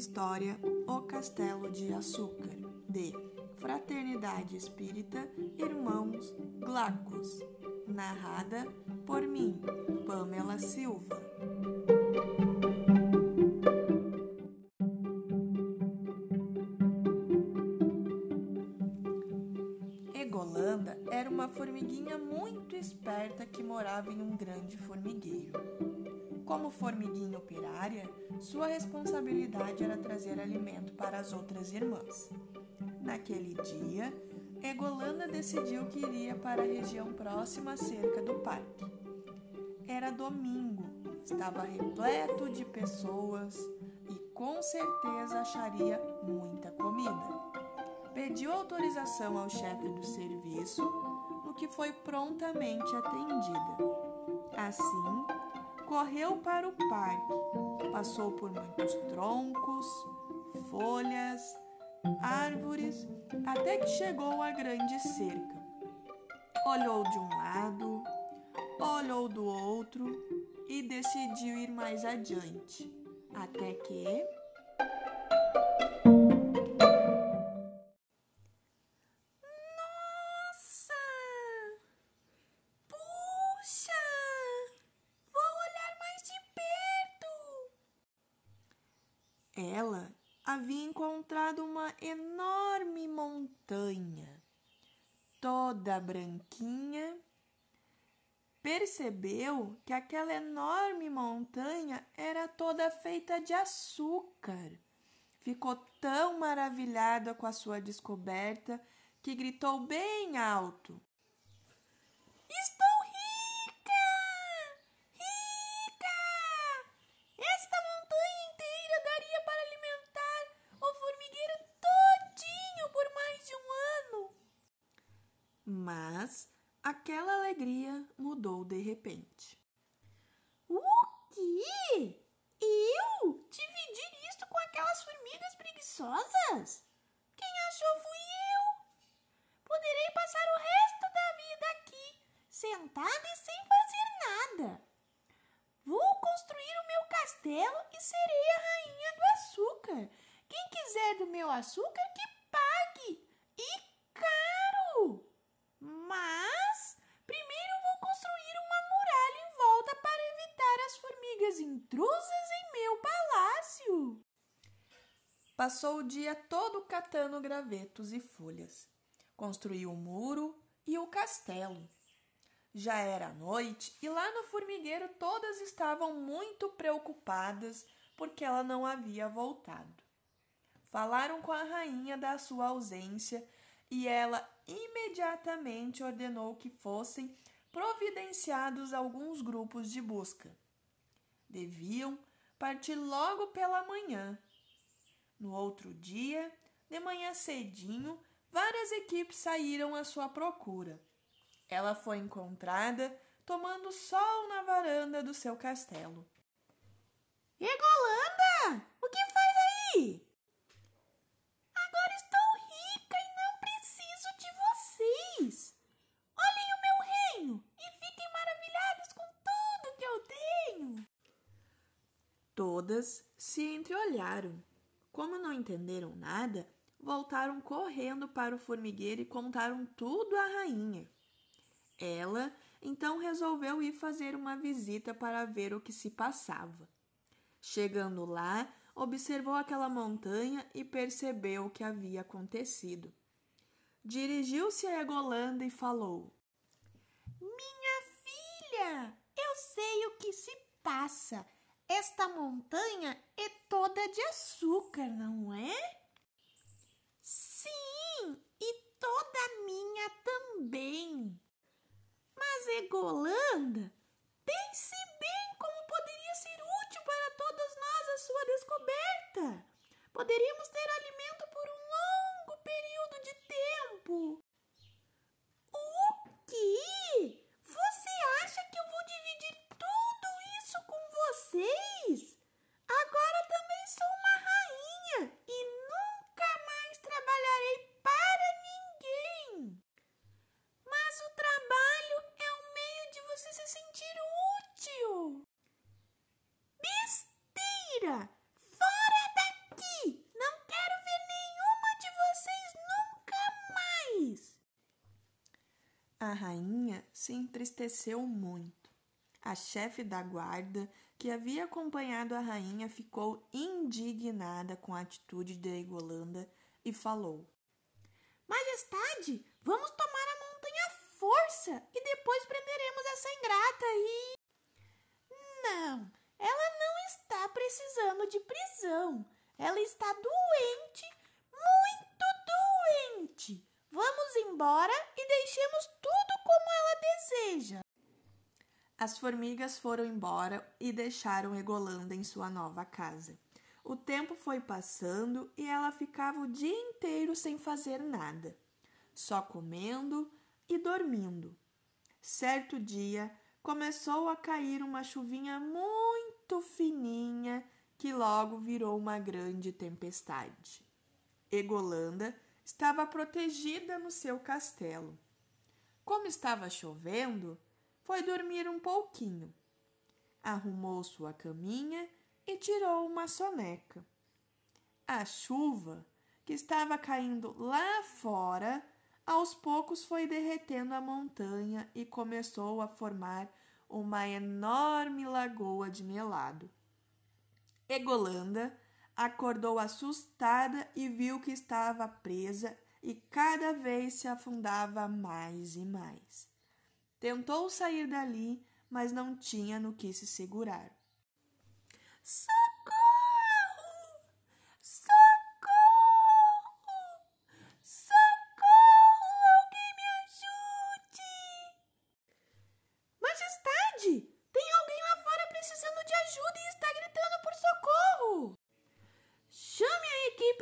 história O Castelo de Açúcar, de Fraternidade Espírita Irmãos Glacos, narrada por mim, Pamela Silva. Egolanda era uma formiguinha muito esperta que morava em um grande formigueiro. Como formiguinha operária, sua responsabilidade era trazer alimento para as outras irmãs. Naquele dia, Egolanda decidiu que iria para a região próxima cerca do parque. Era domingo, estava repleto de pessoas e com certeza acharia muita comida. Pediu autorização ao chefe do serviço, no que foi prontamente atendida. Assim, correu para o parque. Passou por muitos troncos, folhas, árvores, até que chegou à grande cerca. Olhou de um lado, olhou do outro e decidiu ir mais adiante, até que Ela havia encontrado uma enorme montanha, toda branquinha. Percebeu que aquela enorme montanha era toda feita de açúcar. Ficou tão maravilhada com a sua descoberta que gritou bem alto: Mas aquela alegria mudou de repente. O quê? Eu? Dividir isto com aquelas formigas preguiçosas? Quem achou fui eu. Poderei passar o resto da vida aqui, sentada e sem fazer nada. Vou construir o meu castelo e serei a rainha do açúcar. Quem quiser do meu açúcar, que intrusas em meu palácio. Passou o dia todo catando gravetos e folhas. Construiu o muro e o castelo. Já era noite e lá no formigueiro todas estavam muito preocupadas porque ela não havia voltado. Falaram com a rainha da sua ausência e ela imediatamente ordenou que fossem providenciados alguns grupos de busca deviam partir logo pela manhã. No outro dia, de manhã cedinho, várias equipes saíram à sua procura. Ela foi encontrada tomando sol na varanda do seu castelo. Egolanda, o que faz aí? Todas se entreolharam. Como não entenderam nada, voltaram correndo para o formigueiro e contaram tudo à rainha. Ela então resolveu ir fazer uma visita para ver o que se passava. Chegando lá, observou aquela montanha e percebeu o que havia acontecido. Dirigiu-se a Egolanda e falou: Minha filha, eu sei o que se passa. Esta montanha é toda de açúcar, não é? Sim, e toda minha também. Mas Egolanda, pense bem como poderia ser útil para todos nós a sua descoberta. Poderíamos ter alimento por um longo período de tempo. O quê? Você acha que eu vou dividir tudo isso com você? Fora daqui! A rainha se entristeceu muito. A chefe da guarda, que havia acompanhado a rainha, ficou indignada com a atitude de Egolanda e falou: Majestade, vamos tomar a montanha força e depois prenderemos essa ingrata e. Não, ela não está precisando de prisão. Ela está doente. Vamos embora e deixemos tudo como ela deseja. As formigas foram embora e deixaram Egolanda em sua nova casa. O tempo foi passando e ela ficava o dia inteiro sem fazer nada, só comendo e dormindo. Certo dia começou a cair uma chuvinha muito fininha que logo virou uma grande tempestade. Egolanda estava protegida no seu castelo. Como estava chovendo, foi dormir um pouquinho. Arrumou sua caminha e tirou uma soneca. A chuva, que estava caindo lá fora, aos poucos foi derretendo a montanha e começou a formar uma enorme lagoa de melado. Egolanda acordou assustada e viu que estava presa e cada vez se afundava mais e mais. Tentou sair dali, mas não tinha no que se segurar.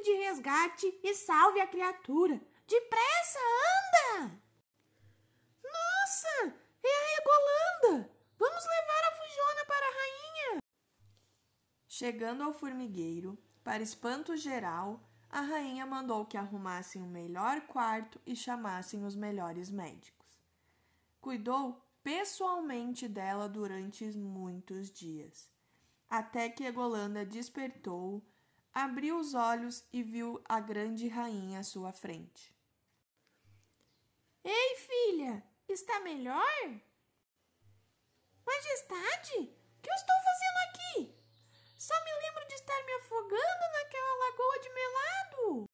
De resgate e salve a criatura! Depressa, anda! Nossa! É a Egolanda! Vamos levar a Fujona para a rainha! Chegando ao formigueiro, para espanto geral, a rainha mandou que arrumassem o melhor quarto e chamassem os melhores médicos. Cuidou pessoalmente dela durante muitos dias, até que Egolanda despertou, abriu os olhos e viu a grande rainha à sua frente. Ei, filha, está melhor? Majestade, o que eu estou fazendo aqui? Só me lembro de estar me afogando naquela lagoa de melado.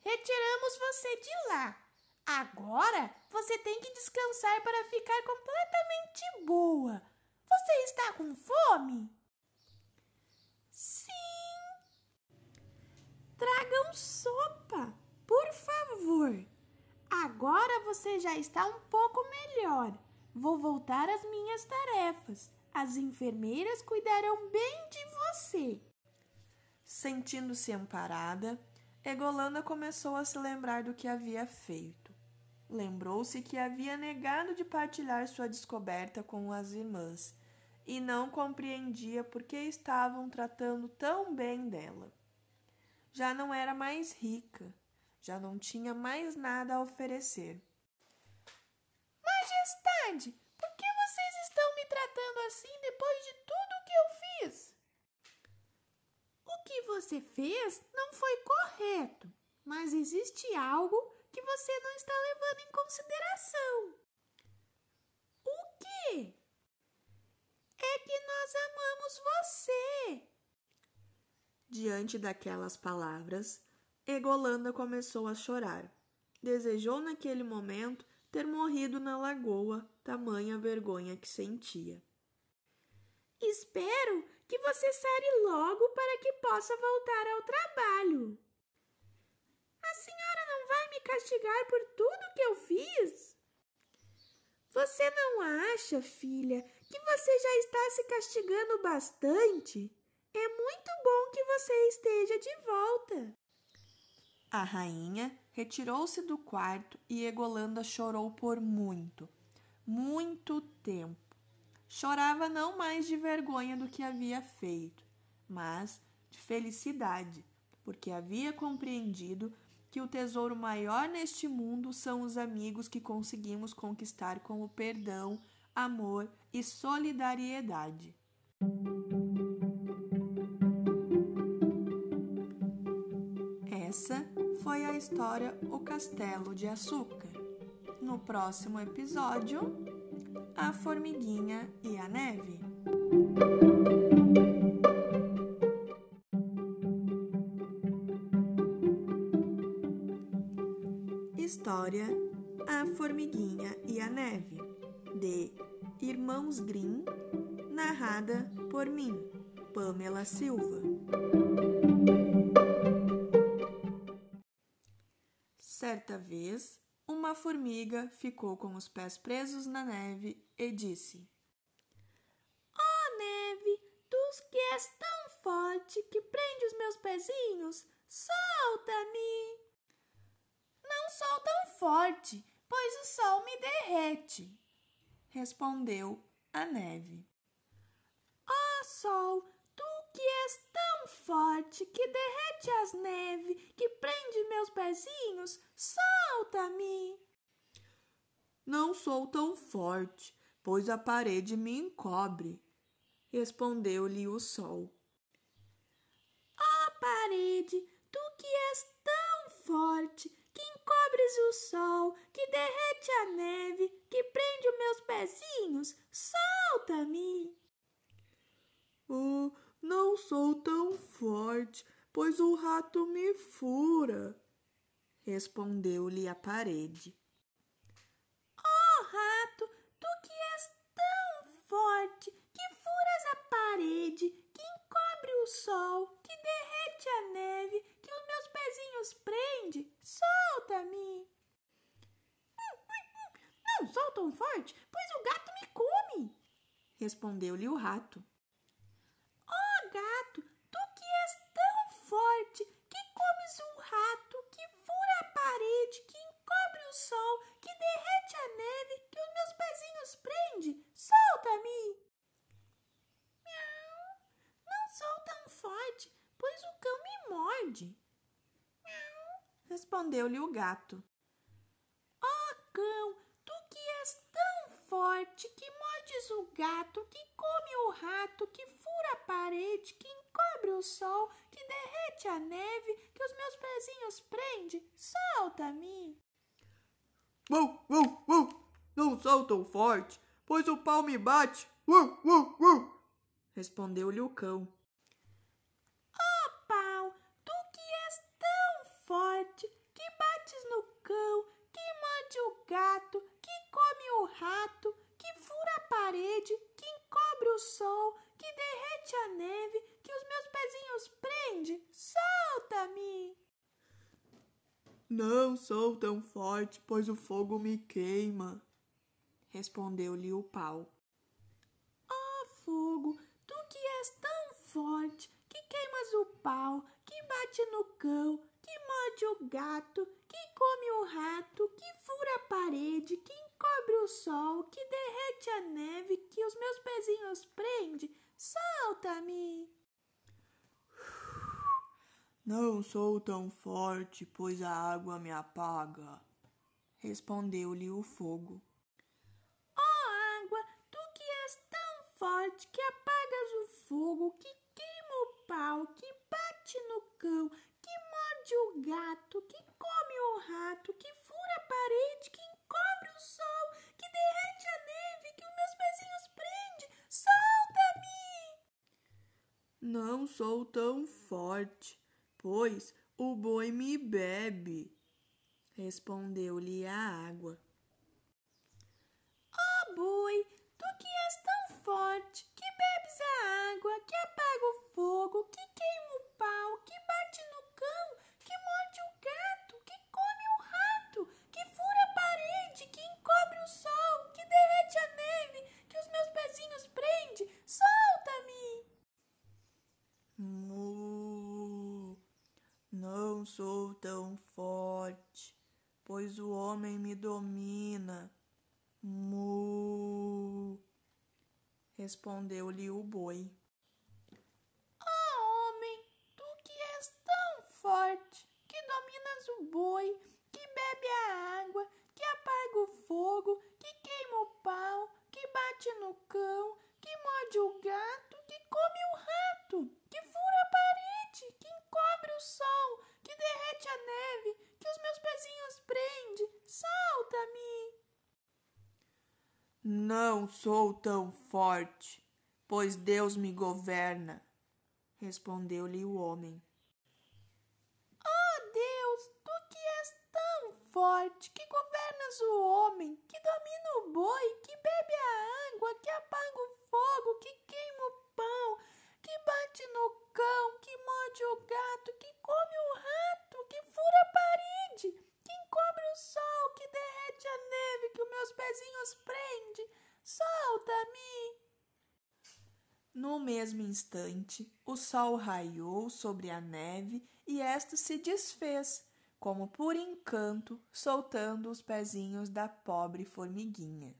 Retiramos você de lá. Agora você tem que descansar para ficar completamente boa. Você está com fome? Sim. Agora você já está um pouco melhor. Vou voltar às minhas tarefas. As enfermeiras cuidarão bem de você. Sentindo-se amparada, Egolanda começou a se lembrar do que havia feito. Lembrou-se que havia negado de partilhar sua descoberta com as irmãs e não compreendia por que estavam tratando tão bem dela. Já não era mais rica, já não tinha mais nada a oferecer. Majestade, por que vocês estão me tratando assim depois de tudo que eu fiz? O que você fez não foi correto, mas existe algo que você não está levando em consideração. O quê? É que nós amamos você. Diante daquelas palavras, Egolanda começou a chorar. Desejou naquele momento ter morrido na lagoa, tamanha vergonha que sentia. Espero que você sare logo para que possa voltar ao trabalho. A senhora não vai me castigar por tudo que eu fiz? Você não acha, filha, que você já está se castigando bastante? É muito bom que você esteja de volta. A rainha retirou-se do quarto e Egolanda chorou por muito, muito tempo. Chorava não mais de vergonha do que havia feito, mas de felicidade, porque havia compreendido que o tesouro maior neste mundo são os amigos que conseguimos conquistar com o perdão, amor e solidariedade. Essa foi a história O Castelo de Açúcar. no próximo episódio: A Formiguinha e a Neve. História A Formiguinha e a Neve, de Irmãos Grimm, narrada por mim, Pamela Silva. Certa vez, uma formiga ficou com os pés presos na neve e disse: Oh, neve, tu que és tão forte que prende os meus pezinhos, solta-me! Não sou tão forte, pois o sol me derrete, respondeu a neve. Oh, sol, tu que és tão forte que derrete as neves, que prende meus pezinhos, solta-me! Não sou tão forte, pois a parede me encobre, respondeu-lhe o sol. Ó oh, parede, tu que és tão forte, que encobres o sol, que derrete a neve, que prende os meus pezinhos, solta-me! Oh, não sou tão forte, pois o rato me fura, respondeu-lhe a parede. Oh, rato, tu que és tão forte, que furas a parede, que encobre o sol, que derrete a neve, que os meus pezinhos prende, solta-me! Não sou tão forte, pois o gato me come, respondeu-lhe o rato. forte, que comes um rato, que fura a parede, que encobre o sol, que derrete a neve, que os meus pezinhos prende. Solta-me! Miau. Não sou tão forte, pois o cão me morde. Miau. Respondeu-lhe o gato. Oh, cão, tu que és tão forte, que mordes o gato, que come o rato, que fura a parede, que encobre o sol, que derrete a neve, que os meus pezinhos prende. Solta-me! Uou, uou, uou! Não sou tão forte, pois o pau me bate. Uou, uou, uou! Respondeu-lhe o cão. Gato, que come o rato, que fura a parede, que encobre o sol, que derrete a neve, que os meus pezinhos prende. Solta-me! Não sou tão forte, pois o fogo me queima, respondeu-lhe o pau. Ó oh, fogo, tu que és tão forte, que queimas o pau, que bate no cão, que morde o gato, que come o rato, que fura a parede, que encobre o sol, que derrete a neve, que os meus pezinhos prende, solta-me! Não sou tão forte, pois a água me apaga, respondeu-lhe o fogo. Ó oh, água, tu que és tão forte, que apagas o fogo, que queima o pau, que bate no cão, que morde o gato, que come o rato, que fura a parede, que encobre o sol, que derrete a neve, que os meus pezinhos prende. Solta-me! Não sou tão forte, pois o boi me bebe, respondeu-lhe a água. Ó oh, boi, tu que és tão forte, que bebes a água, que apaga o fogo, que queima o pau, que bate no cão, que morde o gato, que come o rato, que fura a parede, que encobre o sol, que derrete a neve, que os meus pezinhos prende. Solta-me! Mu, não sou tão forte, pois o homem me domina. Mu, respondeu-lhe o boi. forte, que dominas o boi, que bebe a água, que apaga o fogo, que queima o pau, que bate no cão, que morde o gato, que come o rato, que fura a parede, que encobre o sol, que derrete a neve, que os meus pezinhos prende. Solta-me! Não sou tão forte, pois Deus me governa, respondeu-lhe o homem. Oh Deus, tu que és tão forte, que governas o homem, que domina o boi, que bebe a água, que apaga o fogo, que queima o pão, que bate no cão, que morde o gato, que come o rato, que fura a parede, que encobre o sol, que derrete a neve, que os meus pezinhos prende. Solta-me! No mesmo instante, o sol raiou sobre a neve e esta se desfez, como por encanto, soltando os pezinhos da pobre formiguinha.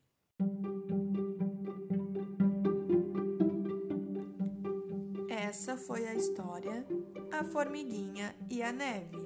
Essa foi a história A Formiguinha e a Neve.